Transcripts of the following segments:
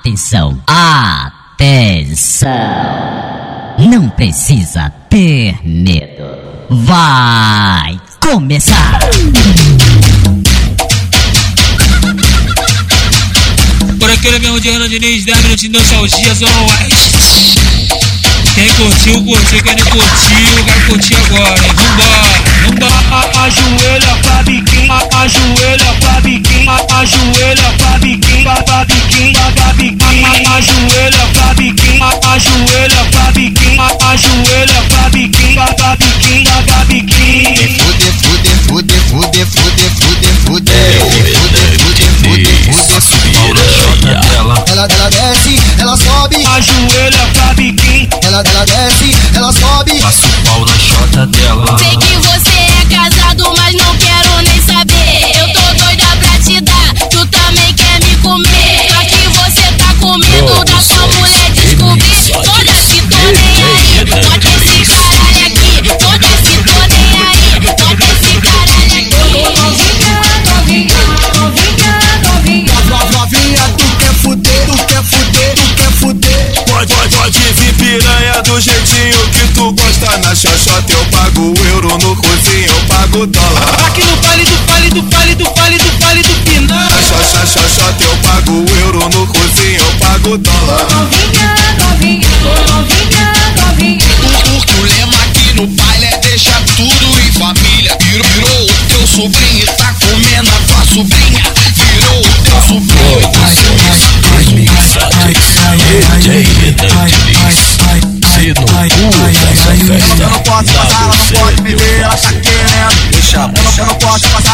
Atenção, atenção. Não precisa ter medo. Vai começar. Por aquele mesmo de Renan Diniz, 10 minutos de nostalgia, Zona Oeste. Quem curtiu, curtiu, quem não curtiu, vai curtir agora, hein? Vambora, vambora. Ajoelha pra biquinho, ajoelha pra biquinho, ajoelha pra biquinho, pra biquinho, biquinha, pra biquinha, ajoelha, pra biquinha, ajoelha, pra biquinha, ajoelha, pra biquinha, pra biquinha, pra biquinha. Fude, fude, fude, fude, fude, fude, fude. Fude, fude, fude, fude. Ela, ela desce, ela sobe, fude, pra fude, Ela, fude, fude, ela sobe. Na xoxota eu pago euro, no cozinho eu pago dólar aqui no vale do vale do vale do vale do vale do final. Na xoxa, xoxota eu pago euro, no cozinho eu pago dólar Porque o lema aqui no baile é deixar tudo em família. Virou, virou o teu sobrinho Watch my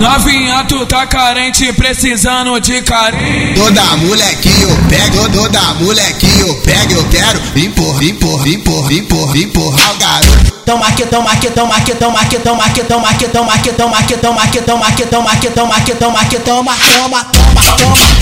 Novinha, tu tá carente, precisando de carinho. Toda molequinho eu pego, toda molequinho eu pego, eu quero empurrar, empurrar, empurrar, empurrar, empurrar o garoto. Toma que toma que toma que toma que toma que toma que toma que toma que toma que toma que toma que toma que toma que toma toma toma toma toma toma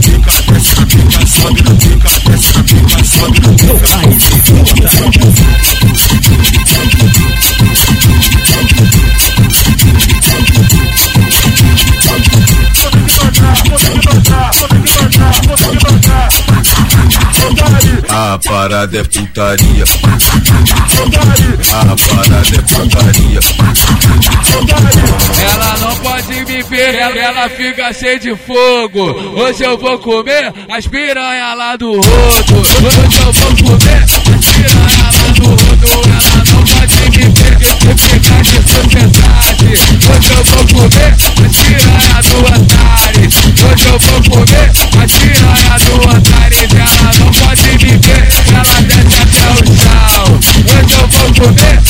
Meu pai, parada é putaria. A parada é putaria. Ela não pode me ver, ela, fica cheia de fogo. Hoje eu vou comer as piranha lá do rodo. Hoje eu vou comer as piranha lá do rodo. Ela não pode me ver, eu ficar de sociedade. Hoje eu vou comer as piranha do Antares. Hoje eu vou comer as piranha do Antares. Ela não pode me ver, poder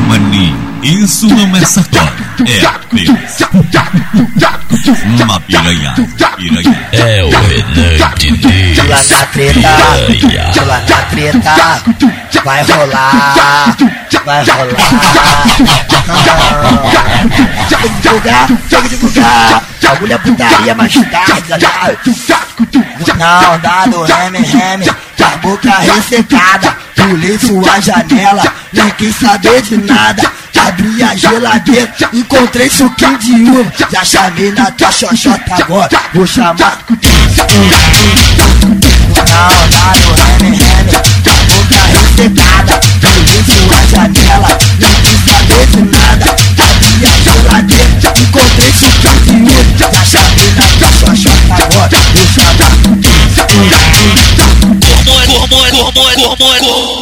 Maninho, isso não é sacode, é apenas uma piranha, piranha. É o Renan Diniz. Pula na treta, pula na treta, vai rolar, vai rolar. Chega de divulgar, chega de divulgar. Bagulho é putaria mais tarde, já. Na onda do reme, reme, com a boca ressecada. Pulei sua janela, nem quis saber de nada. Abri a geladeira, encontrei suquinho de uva. Já chamei na tua xoxota agora, vou chamar. Na onda do reme, reme, com a boca ressecada. Pulei sua janela, nem quis saber de.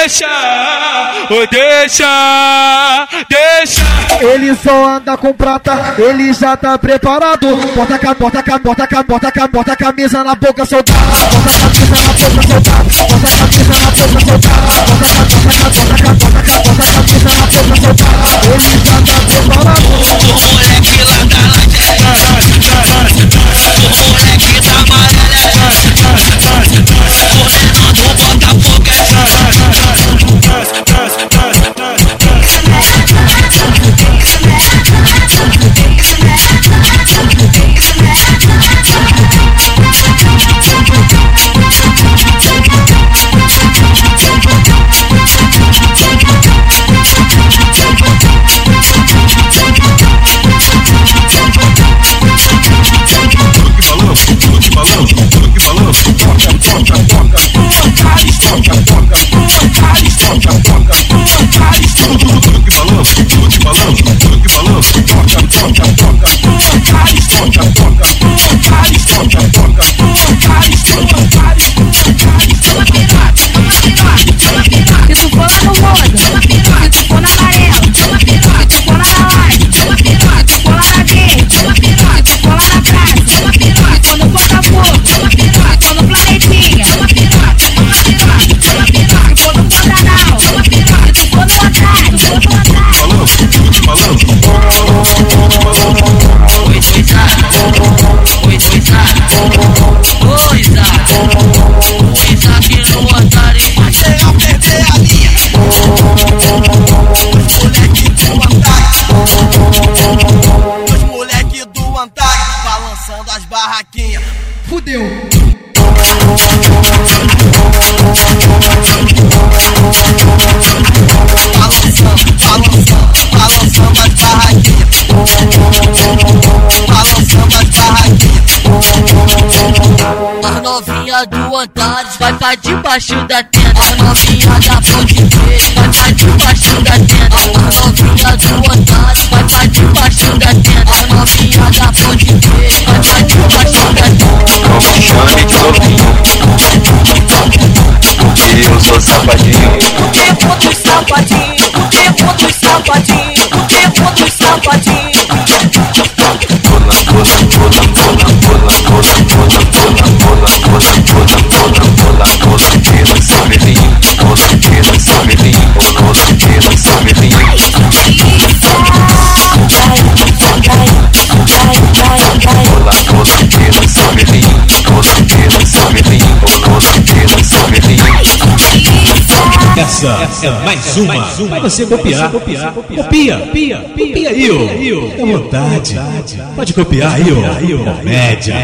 deixa, ô deixa, deixa. Ele só anda com prata, ele já tá preparado. Bota a bota a bota a bota a bota a camisa na boca soldado. Bota a camisa na boca soldado. Bota a camisa na boca soldado. Bota a bota a bota a bota a camisa na boca soldado. Ele já tá preparado. Cor, moleque lá Do Antares vai pra debaixo da tenda. As novinha da Ponte Verde vai pra debaixo da tenda. As novinha do Antares vai pra Essa é mais uma pra você copiar. Copia, copia, copia aí, ó. Fica à vontade. Pode copiar aí, ó. Comédia.